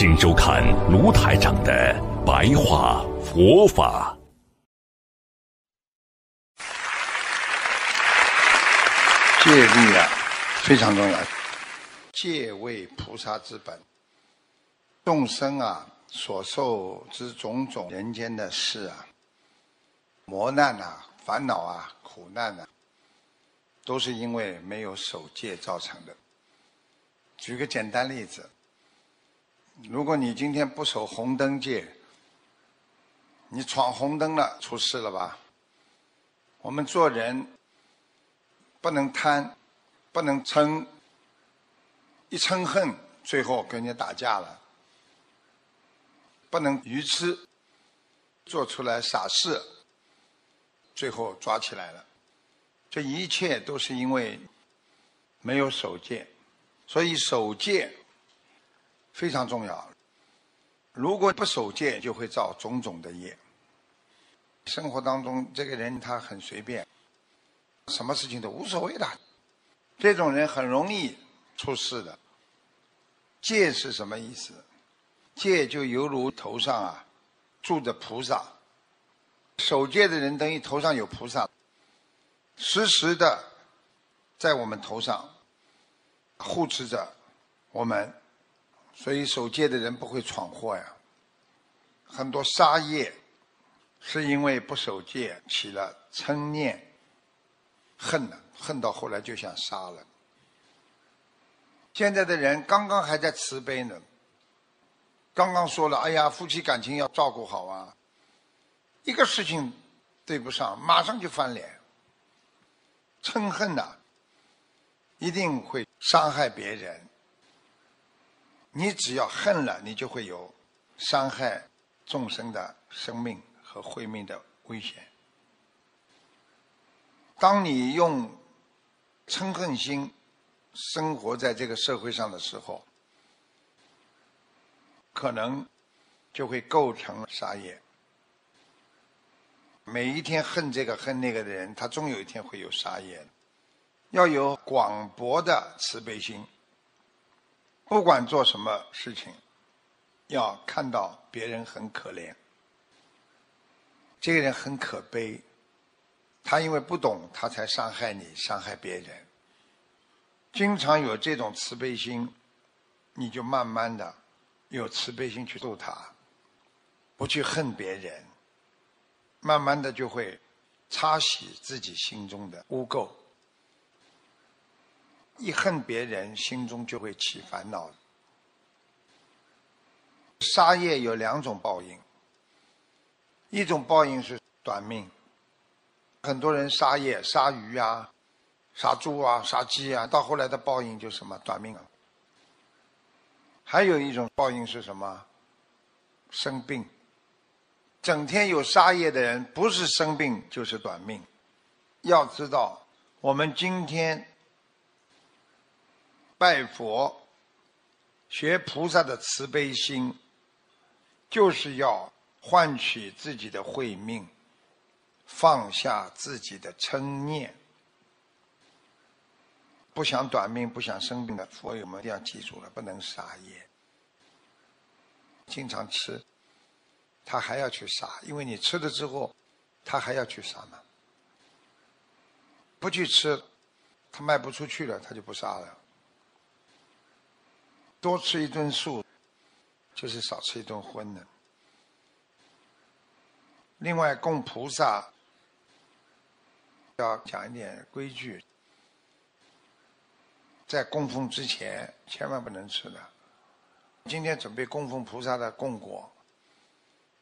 请收看卢台长的白话佛法。戒律啊，非常重要。戒为菩萨之本。众生啊，所受之种种人间的事啊，磨难啊，烦恼啊，苦难啊，都是因为没有守戒造成的。举个简单例子，如果你今天不守红灯戒，你闯红灯了，出事了吧？我们做人不能贪，不能嗔，一嗔恨，最后跟人家打架了；不能愚痴，做出来傻事，最后抓起来了。这一切都是因为没有守戒。所以守戒非常重要。如果不守戒，就会造种种的业。生活当中，这个人他很随便，什么事情都无所谓的，这种人很容易出事的。戒是什么意思？戒就犹如头上啊住着菩萨，守戒的人等于头上有菩萨，时时的在我们头上。护持着我们，所以守戒的人不会闯祸呀。很多杀业是因为不守戒起了嗔念，恨了，恨到后来就想杀了。现在的人刚刚还在慈悲呢，刚刚说了，哎呀，夫妻感情要照顾好啊，一个事情对不上，马上就翻脸，嗔恨呐。一定会伤害别人。你只要恨了，你就会有伤害众生的生命和慧命的危险。当你用嗔恨心生活在这个社会上的时候，可能就会构成杀业。每一天恨这个恨那个的人，他终有一天会有杀业。要有广博的慈悲心，不管做什么事情，要看到别人很可怜，这个人很可悲，他因为不懂，他才伤害你，伤害别人。经常有这种慈悲心，你就慢慢的有慈悲心去度他，不去恨别人，慢慢的就会擦洗自己心中的污垢。一恨别人，心中就会起烦恼。杀业有两种报应，一种报应是短命，很多人杀业，杀鱼啊，杀猪啊，杀鸡啊，到后来的报应就什么短命了。还有一种报应是什么？生病，整天有杀业的人，不是生病就是短命。要知道，我们今天。拜佛、学菩萨的慈悲心，就是要换取自己的慧命，放下自己的嗔念。不想短命、不想生病的佛友们，一定要记住了，不能杀业。经常吃，他还要去杀，因为你吃了之后，他还要去杀嘛。不去吃，他卖不出去了，他就不杀了。多吃一顿素，就是少吃一顿荤的。另外，供菩萨要讲一点规矩，在供奉之前千万不能吃的。今天准备供奉菩萨的供果，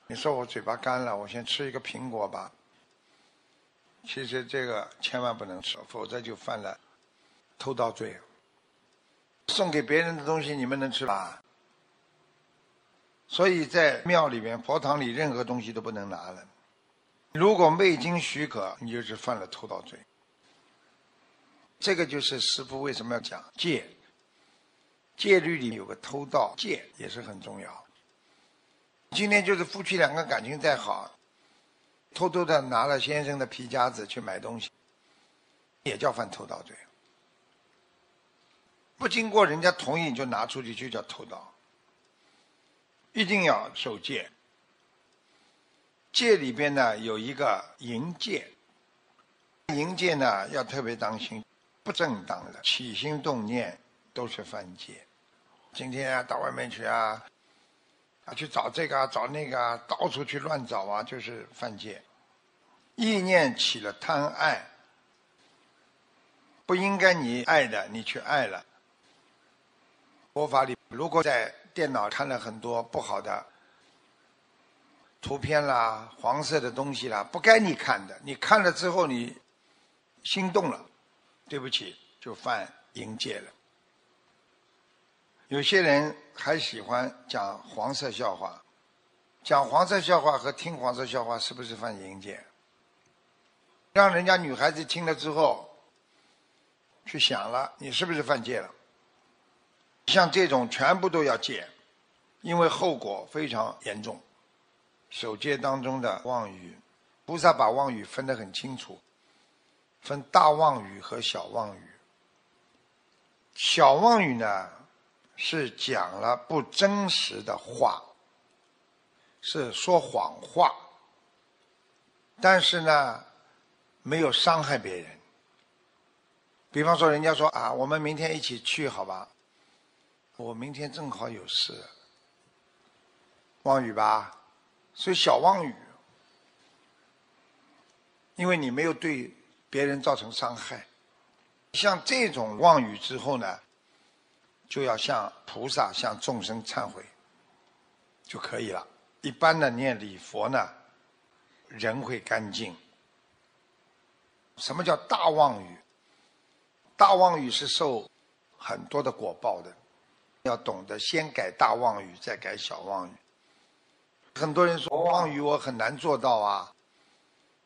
你说我嘴巴干了，我先吃一个苹果吧。其实这个千万不能吃，否则就犯了偷盗罪。送给别人的东西，你们能吃吧？所以在庙里面、佛堂里，任何东西都不能拿了。如果未经许可，你就是犯了偷盗罪。这个就是师父为什么要讲戒。戒律里有个偷盗戒，也是很重要。今天就是夫妻两个感情再好，偷偷的拿了先生的皮夹子去买东西，也叫犯偷盗罪。不经过人家同意你就拿出去，就叫偷盗。一定要守戒。戒里边呢有一个淫戒，淫戒呢要特别当心，不正当的起心动念都是犯戒。今天啊到外面去啊，啊去找这个啊找那个啊，到处去乱找啊，就是犯戒。意念起了贪爱，不应该你爱的你去爱了。佛法里如果在。电脑看了很多不好的图片啦，黄色的东西啦，不该你看的。你看了之后，你心动了，对不起，就犯淫戒了。有些人还喜欢讲黄色笑话，讲黄色笑话和听黄色笑话是不是犯淫戒？让人家女孩子听了之后去想了，你是不是犯戒了？像这种全部都要戒，因为后果非常严重。守戒当中的妄语，菩萨把妄语分得很清楚，分大妄语和小妄语。小妄语呢，是讲了不真实的话，是说谎话，但是呢，没有伤害别人。比方说，人家说啊，我们明天一起去，好吧？我明天正好有事，妄语吧，所以小妄语，因为你没有对别人造成伤害。像这种妄语之后呢，就要向菩萨、向众生忏悔就可以了。一般的念礼佛呢，人会干净。什么叫大妄语？大妄语是受很多的果报的。要懂得先改大妄语，再改小妄语。很多人说妄语我很难做到啊，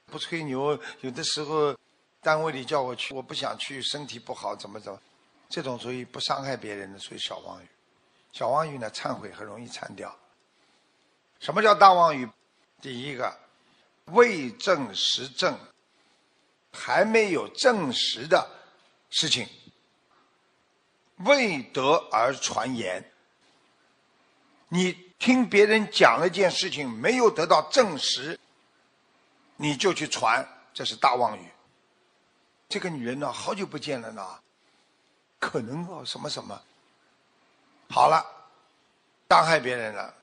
不吹牛。有的时候单位里叫我去，我不想去，身体不好，怎么怎么，这种属于不伤害别人的，属于小妄语。小妄语呢，忏悔很容易忏掉。什么叫大妄语？第一个，未证实证，还没有证实的事情。未得而传言，你听别人讲了件事情，没有得到证实，你就去传，这是大妄语。这个女人呢，好久不见了呢，可能哦什么什么，好了，伤害别人了，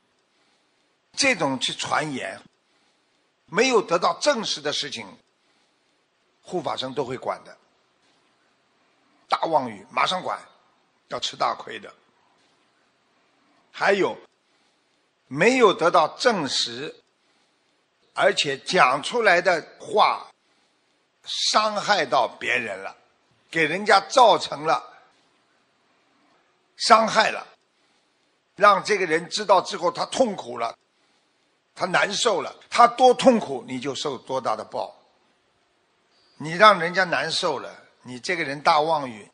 这种去传言，没有得到证实的事情，护法神都会管的。大妄语，马上管。要吃大亏的。还有没有得到证实，而且讲出来的话伤害到别人了，给人家造成了伤害了，让这个人知道之后他痛苦了，他难受了，他多痛苦你就受多大的报。你让人家难受了，你这个人大妄语。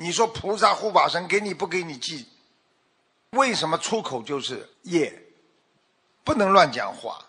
你说菩萨护法神给你不给你记？为什么出口就是业？不能乱讲话。